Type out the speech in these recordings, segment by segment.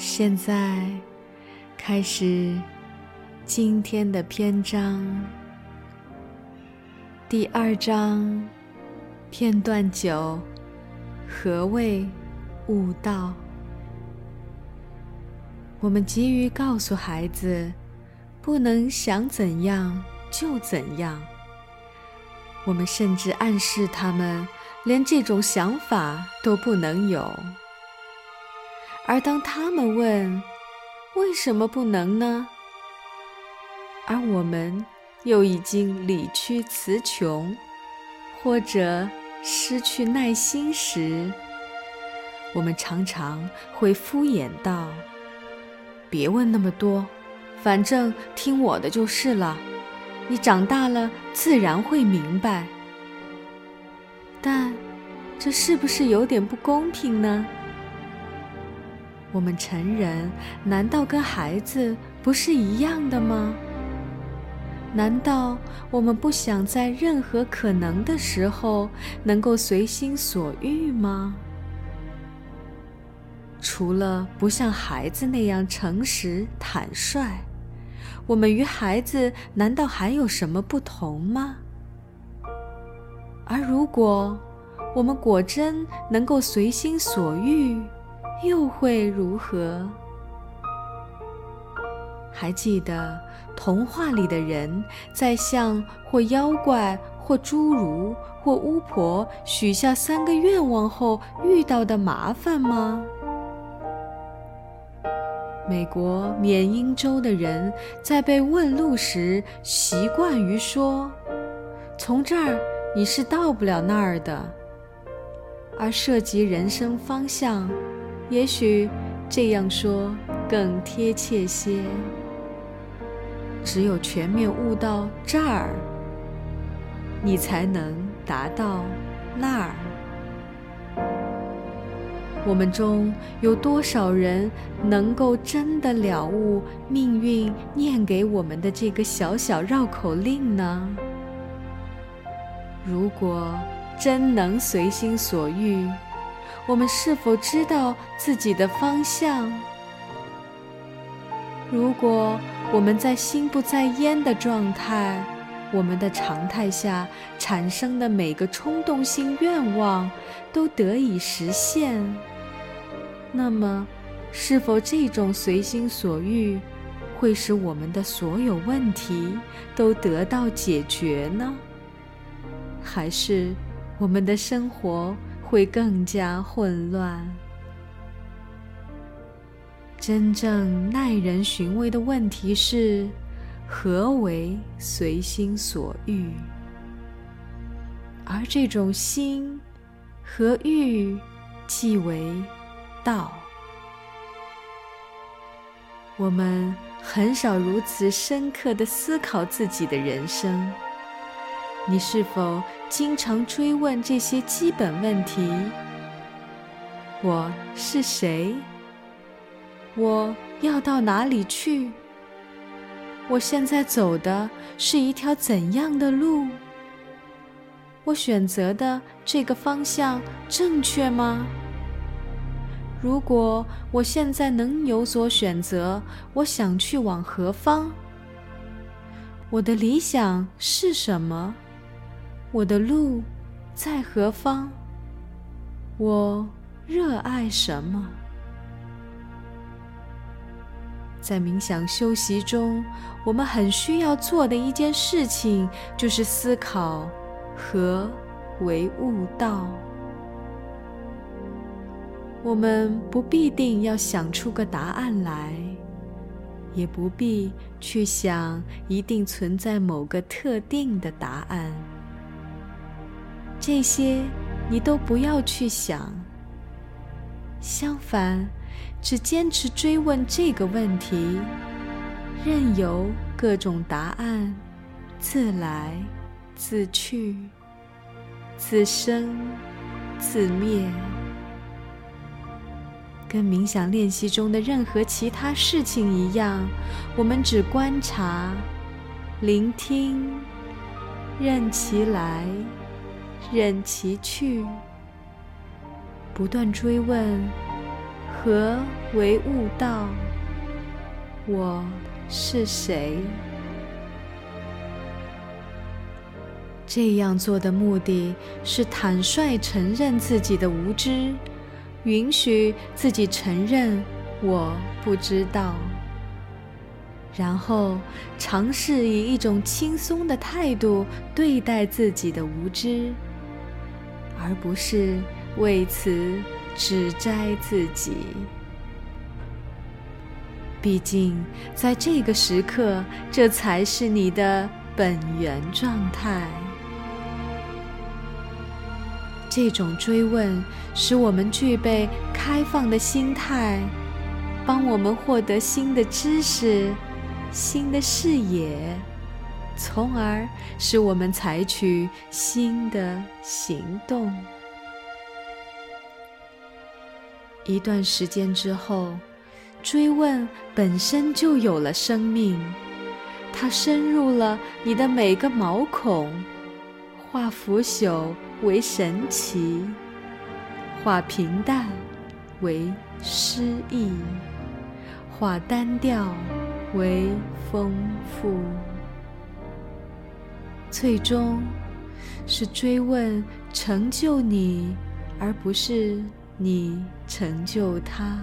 现在开始今天的篇章，第二章片段九：何谓悟道？我们急于告诉孩子，不能想怎样就怎样。我们甚至暗示他们，连这种想法都不能有。而当他们问为什么不能呢？而我们又已经理屈词穷，或者失去耐心时，我们常常会敷衍道：“别问那么多，反正听我的就是了。你长大了自然会明白。”但这是不是有点不公平呢？我们成人难道跟孩子不是一样的吗？难道我们不想在任何可能的时候能够随心所欲吗？除了不像孩子那样诚实坦率，我们与孩子难道还有什么不同吗？而如果我们果真能够随心所欲，又会如何？还记得童话里的人在向或妖怪、或侏儒、或巫婆许下三个愿望后遇到的麻烦吗？美国缅因州的人在被问路时，习惯于说：“从这儿你是到不了那儿的。”而涉及人生方向。也许这样说更贴切些。只有全面悟到这儿，你才能达到那儿。我们中有多少人能够真的了悟命运念给我们的这个小小绕口令呢？如果真能随心所欲。我们是否知道自己的方向？如果我们在心不在焉的状态，我们的常态下产生的每个冲动性愿望都得以实现，那么，是否这种随心所欲会使我们的所有问题都得到解决呢？还是我们的生活？会更加混乱。真正耐人寻味的问题是：何为随心所欲？而这种心和欲，即为道。我们很少如此深刻的思考自己的人生。你是否经常追问这些基本问题？我是谁？我要到哪里去？我现在走的是一条怎样的路？我选择的这个方向正确吗？如果我现在能有所选择，我想去往何方？我的理想是什么？我的路在何方？我热爱什么？在冥想修习中，我们很需要做的一件事情，就是思考何为悟道。我们不必定要想出个答案来，也不必去想一定存在某个特定的答案。这些你都不要去想。相反，只坚持追问这个问题，任由各种答案自来自去、自生自灭，跟冥想练习中的任何其他事情一样，我们只观察、聆听，任其来，任其去。不断追问：何为悟道？我是谁？这样做的目的是坦率承认自己的无知，允许自己承认我不知道，然后尝试以一种轻松的态度对待自己的无知，而不是。为此指摘自己，毕竟在这个时刻，这才是你的本源状态。这种追问使我们具备开放的心态，帮我们获得新的知识、新的视野，从而使我们采取新的行动。一段时间之后，追问本身就有了生命，它深入了你的每个毛孔，化腐朽为神奇，化平淡为诗意，化单调为丰富，最终是追问成就你，而不是。你成就他，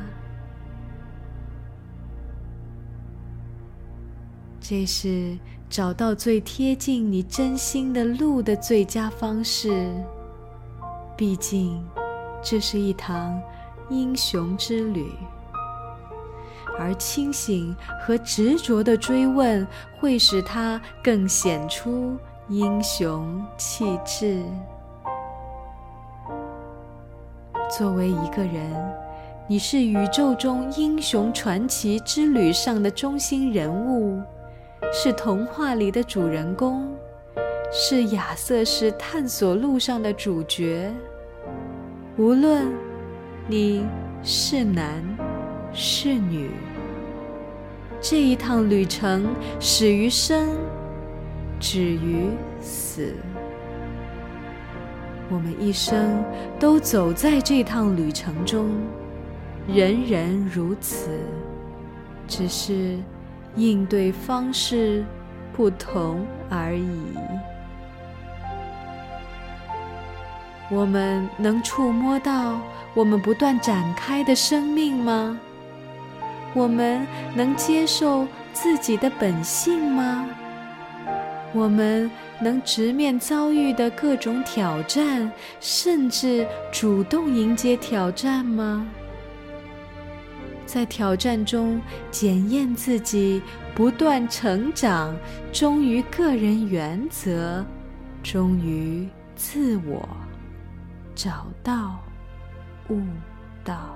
这是找到最贴近你真心的路的最佳方式。毕竟，这是一堂英雄之旅，而清醒和执着的追问会使他更显出英雄气质。作为一个人，你是宇宙中英雄传奇之旅上的中心人物，是童话里的主人公，是亚瑟士探索路上的主角。无论你是男是女，这一趟旅程始于生，止于死。我们一生都走在这趟旅程中，人人如此，只是应对方式不同而已。我们能触摸到我们不断展开的生命吗？我们能接受自己的本性吗？我们能直面遭遇的各种挑战，甚至主动迎接挑战吗？在挑战中检验自己，不断成长，忠于个人原则，忠于自我，找到悟道，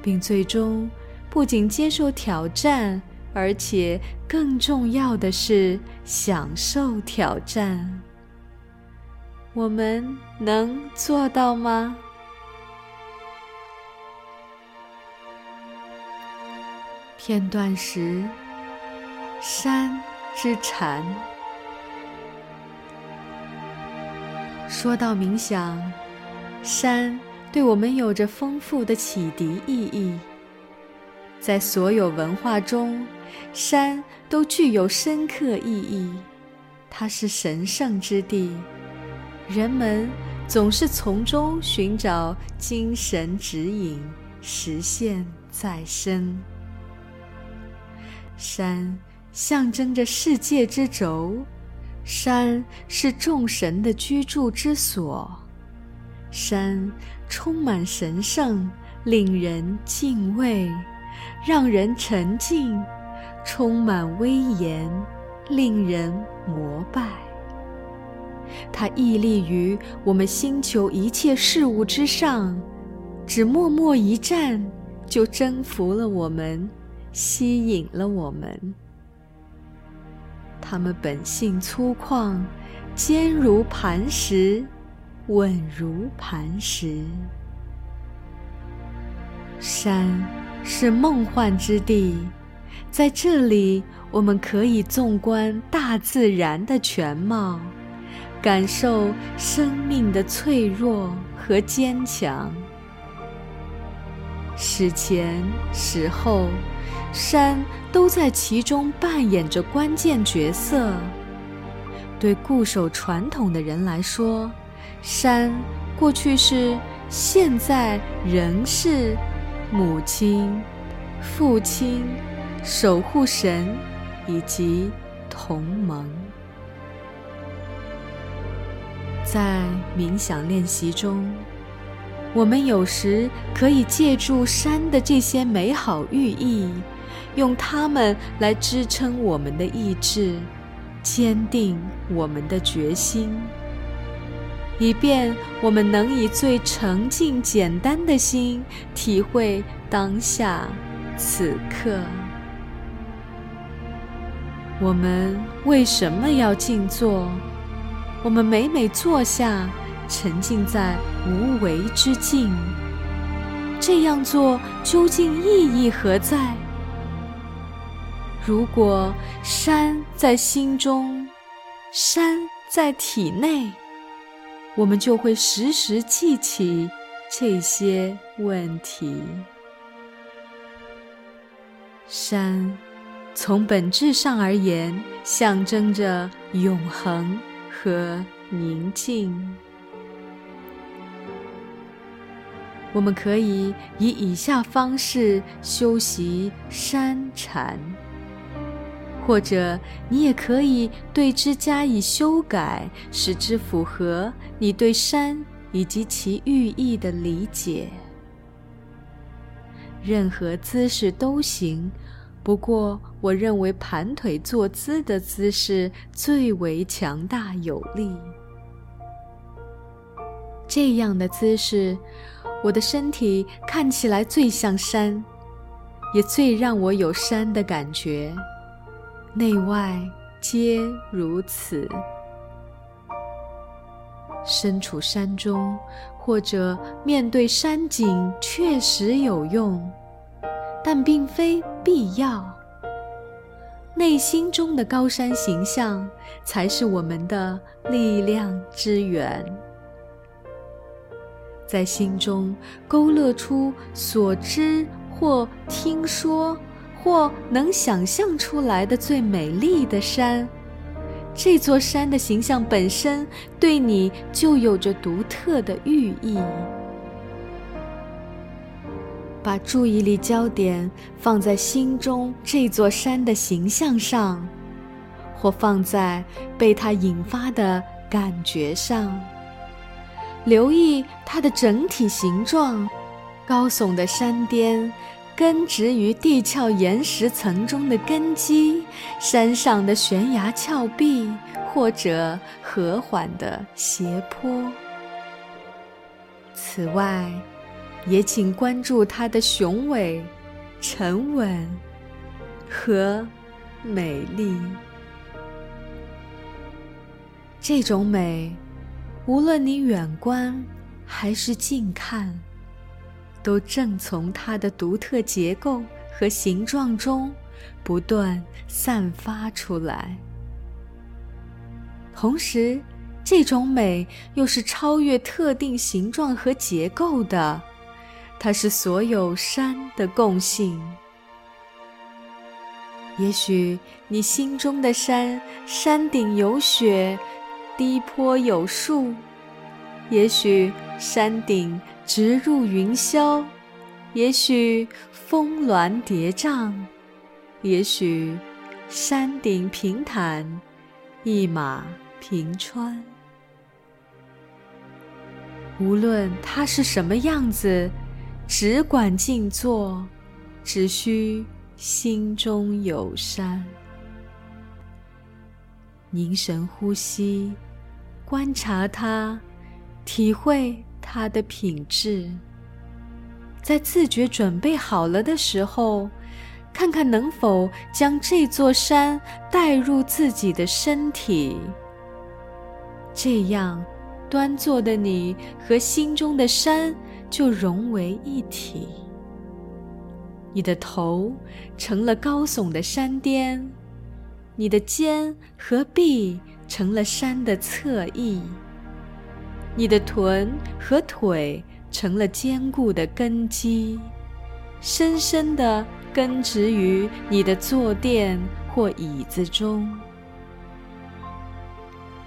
并最终不仅接受挑战。而且更重要的是，享受挑战。我们能做到吗？片段十：山之禅。说到冥想，山对我们有着丰富的启迪意义。在所有文化中，山都具有深刻意义。它是神圣之地，人们总是从中寻找精神指引，实现再生。山象征着世界之轴，山是众神的居住之所，山充满神圣，令人敬畏。让人沉静，充满威严，令人膜拜。它屹立于我们星球一切事物之上，只默默一站，就征服了我们，吸引了我们。它们本性粗犷，坚如磐石，稳如磐石。山是梦幻之地，在这里，我们可以纵观大自然的全貌，感受生命的脆弱和坚强。史前史后，山都在其中扮演着关键角色。对固守传统的人来说，山过去是，现在仍是母亲、父亲、守护神以及同盟。在冥想练习中。我们有时可以借助山的这些美好寓意，用它们来支撑我们的意志，坚定我们的决心，以便我们能以最澄净、简单的心体会当下、此刻。我们为什么要静坐？我们每每坐下。沉浸在无为之境，这样做究竟意义何在？如果山在心中，山在体内，我们就会时时记起这些问题。山，从本质上而言，象征着永恒和宁静。我们可以以以下方式修习山禅，或者你也可以对之加以修改，使之符合你对山以及其寓意的理解。任何姿势都行，不过我认为盘腿坐姿的姿势最为强大有力。这样的姿势。我的身体看起来最像山，也最让我有山的感觉，内外皆如此。身处山中，或者面对山景，确实有用，但并非必要。内心中的高山形象，才是我们的力量之源。在心中勾勒出所知或听说或能想象出来的最美丽的山，这座山的形象本身对你就有着独特的寓意。把注意力焦点放在心中这座山的形象上，或放在被它引发的感觉上。留意它的整体形状，高耸的山巅，根植于地壳岩石层中的根基，山上的悬崖峭壁，或者和缓的斜坡。此外，也请关注它的雄伟、沉稳和美丽。这种美。无论你远观还是近看，都正从它的独特结构和形状中不断散发出来。同时，这种美又是超越特定形状和结构的，它是所有山的共性。也许你心中的山，山顶有雪。低坡有树，也许山顶直入云霄，也许峰峦叠嶂，也许山顶平坦，一马平川。无论它是什么样子，只管静坐，只需心中有山。凝神呼吸，观察它，体会它的品质。在自觉准备好了的时候，看看能否将这座山带入自己的身体。这样，端坐的你和心中的山就融为一体。你的头成了高耸的山巅，你的肩和臂成了山的侧翼，你的臀和腿成了坚固的根基，深深地根植于你的坐垫或椅子中，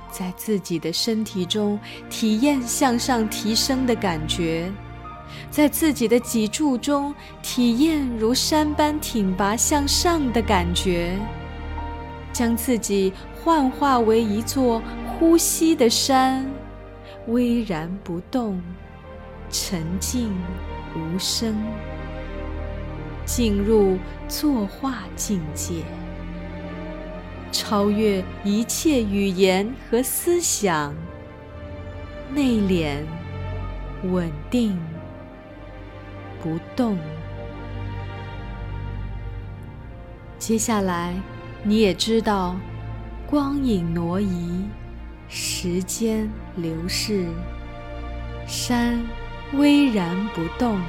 在自己的身体中体验向上提升的感觉。在自己的脊柱中体验如山般挺拔向上的感觉，将自己幻化为一座呼吸的山，巍然不动，沉静无声，进入作画境界，超越一切语言和思想，内敛，稳定。不动。接下来，你也知道，光影挪移，时间流逝，山巍然不动。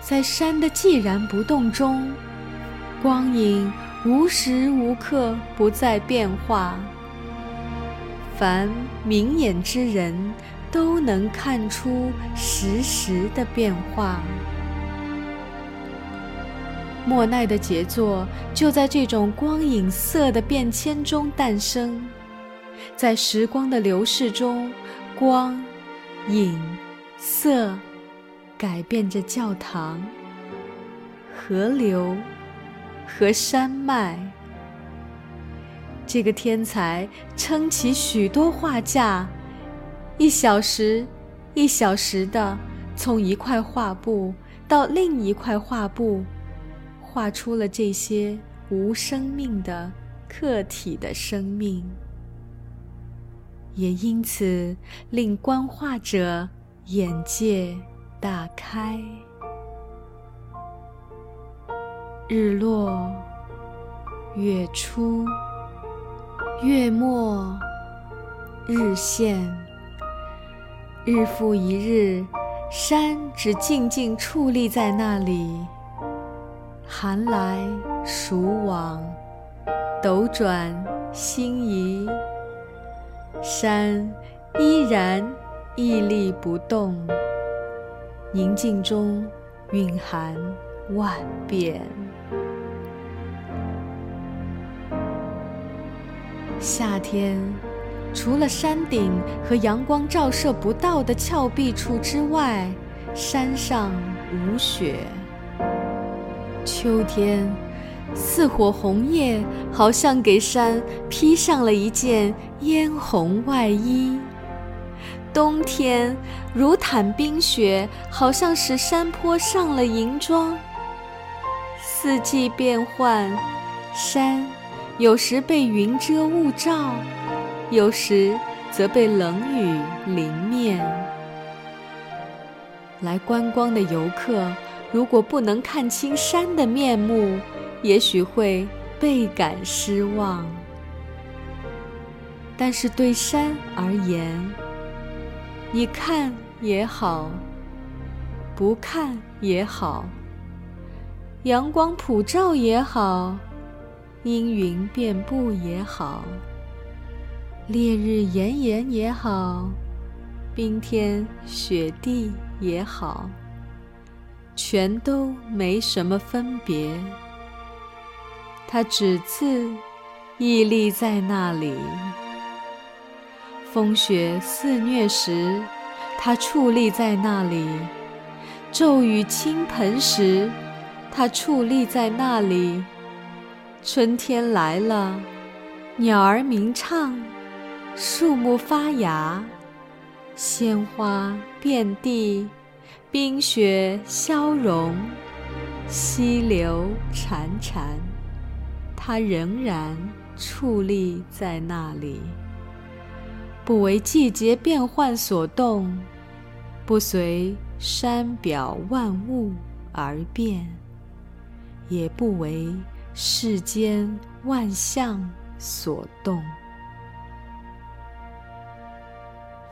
在山的寂然不动中，光影无时无刻不在变化。凡明眼之人。都能看出实时的变化。莫奈的杰作就在这种光影色的变迁中诞生，在时光的流逝中，光、影、色改变着教堂、河流和山脉。这个天才撑起许多画架。一小时，一小时的从一块画布到另一块画布，画出了这些无生命的客体的生命，也因此令观画者眼界大开。日落，月出，月末，日现。日复一日，山只静静矗立在那里，寒来暑往，斗转星移，山依然屹立不动，宁静中蕴含万变。夏天。除了山顶和阳光照射不到的峭壁处之外，山上无雪。秋天，似火红叶好像给山披上了一件嫣红外衣；冬天，如毯冰雪，好像使山坡上了银装。四季变换，山有时被云遮雾罩。有时则被冷雨淋面。来观光的游客，如果不能看清山的面目，也许会倍感失望。但是对山而言，你看也好，不看也好，阳光普照也好，阴云遍布也好。烈日炎炎也好，冰天雪地也好，全都没什么分别。它只自屹立在那里。风雪肆虐时，它矗立在那里；骤雨倾盆时，它矗立在那里。春天来了，鸟儿鸣唱。树木发芽，鲜花遍地，冰雪消融，溪流潺潺，它仍然矗立在那里，不为季节变换所动，不随山表万物而变，也不为世间万象所动。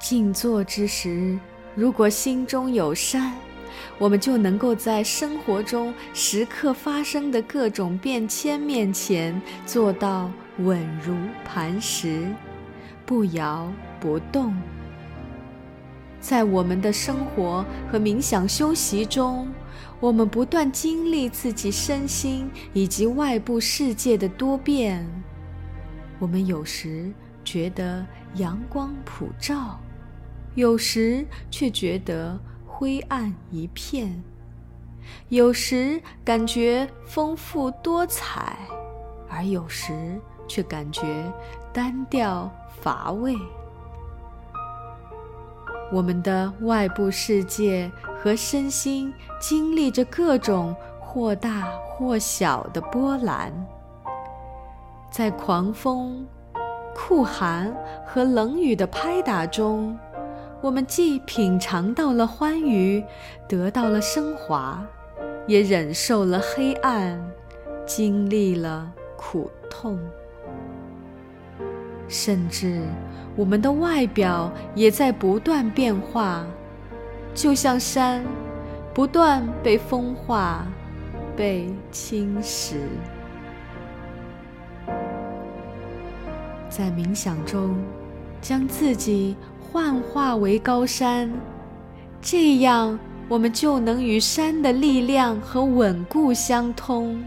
静坐之时，如果心中有山，我们就能够在生活中时刻发生的各种变迁面前做到稳如磐石，不摇不动。在我们的生活和冥想修习中，我们不断经历自己身心以及外部世界的多变。我们有时觉得阳光普照，有时却觉得。灰暗一片，有时感觉丰富多彩，而有时却感觉单调乏味。我们的外部世界和身心经历着各种或大或小的波澜，在狂风、酷寒和冷雨的拍打中。我们既品尝到了欢愉，得到了升华，也忍受了黑暗，经历了苦痛，甚至我们的外表也在不断变化，就像山，不断被风化、被侵蚀。在冥想中，将自己。幻化为高山，这样我们就能与山的力量和稳固相通，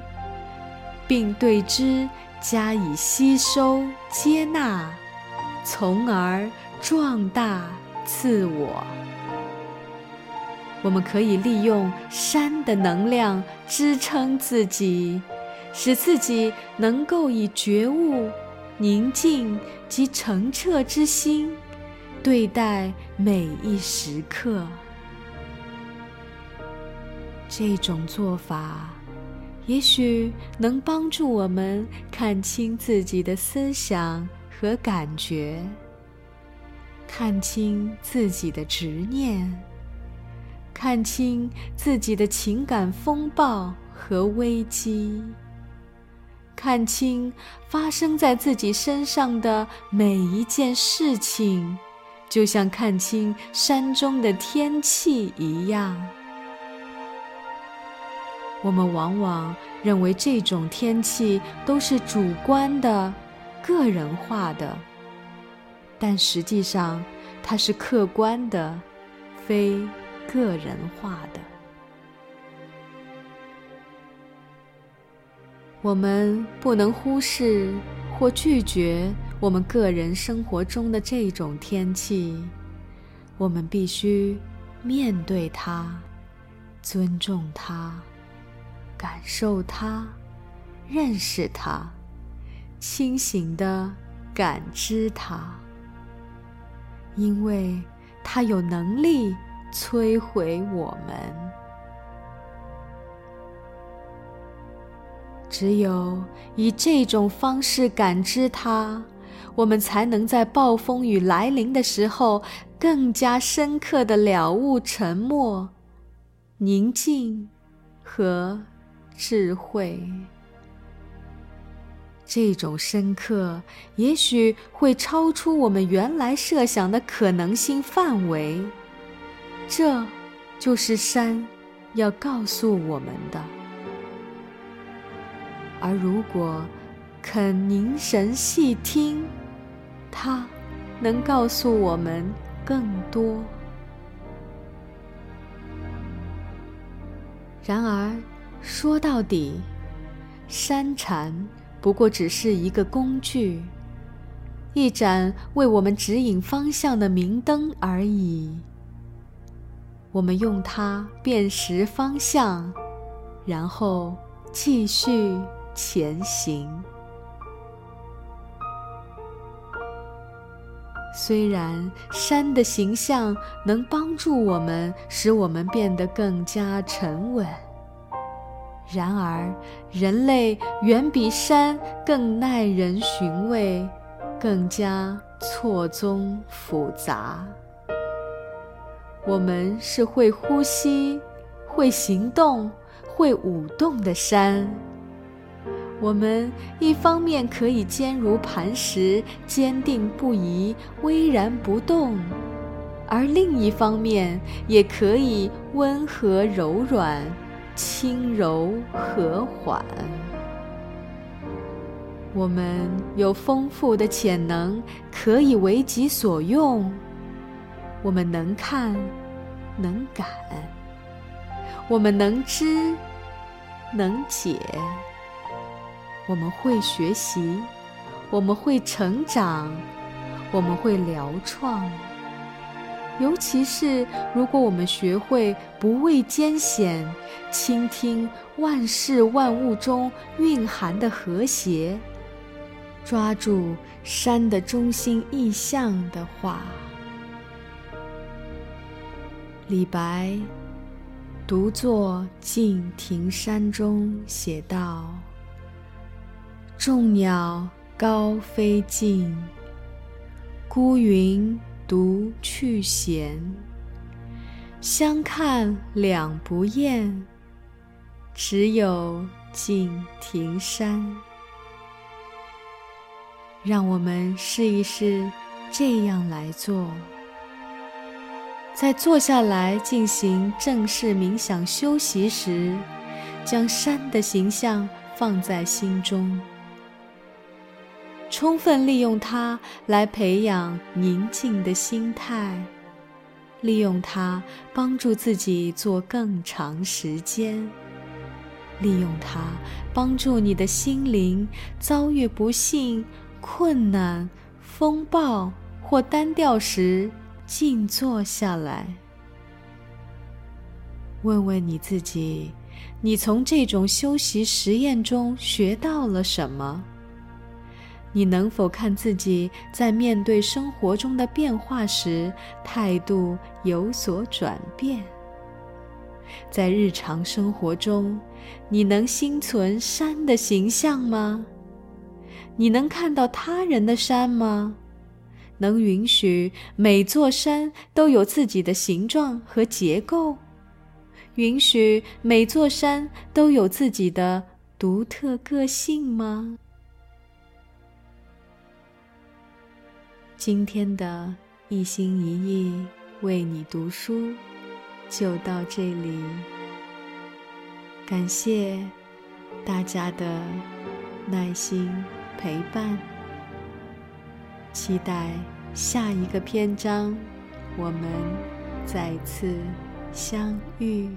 并对之加以吸收、接纳，从而壮大自我。我们可以利用山的能量支撑自己，使自己能够以觉悟、宁静及澄澈之心。对待每一时刻，这种做法也许能帮助我们看清自己的思想和感觉，看清自己的执念，看清自己的情感风暴和危机，看清发生在自己身上的每一件事情。就像看清山中的天气一样，我们往往认为这种天气都是主观的、个人化的，但实际上它是客观的，非个人化的。我们不能忽视或拒绝。我们个人生活中的这种天气，我们必须面对它，尊重它，感受它，认识它，清醒地感知它，因为它有能力摧毁我们。只有以这种方式感知它。我们才能在暴风雨来临的时候，更加深刻的了悟沉默、宁静和智慧。这种深刻，也许会超出我们原来设想的可能性范围。这，就是山要告诉我们的。而如果肯凝神细听，它能告诉我们更多。然而，说到底，山禅不过只是一个工具，一盏为我们指引方向的明灯而已。我们用它辨识方向，然后继续前行。虽然山的形象能帮助我们，使我们变得更加沉稳，然而人类远比山更耐人寻味，更加错综复杂。我们是会呼吸、会行动、会舞动的山。我们一方面可以坚如磐石、坚定不移、巍然不动，而另一方面也可以温和柔软、轻柔和缓。我们有丰富的潜能，可以为己所用。我们能看，能感；我们能知，能解。我们会学习，我们会成长，我们会疗创。尤其是如果我们学会不畏艰险，倾听万事万物中蕴含的和谐，抓住山的中心意象的话，李白独坐敬亭山中写道。众鸟高飞尽，孤云独去闲。相看两不厌，只有敬亭山。让我们试一试这样来做：在坐下来进行正式冥想休息时，将山的形象放在心中。充分利用它来培养宁静的心态，利用它帮助自己做更长时间，利用它帮助你的心灵遭遇不幸、困难、风暴或单调时静坐下来。问问你自己：你从这种休息实验中学到了什么？你能否看自己在面对生活中的变化时，态度有所转变？在日常生活中，你能心存山的形象吗？你能看到他人的山吗？能允许每座山都有自己的形状和结构？允许每座山都有自己的独特个性吗？今天的一心一意为你读书，就到这里。感谢大家的耐心陪伴，期待下一个篇章，我们再次相遇。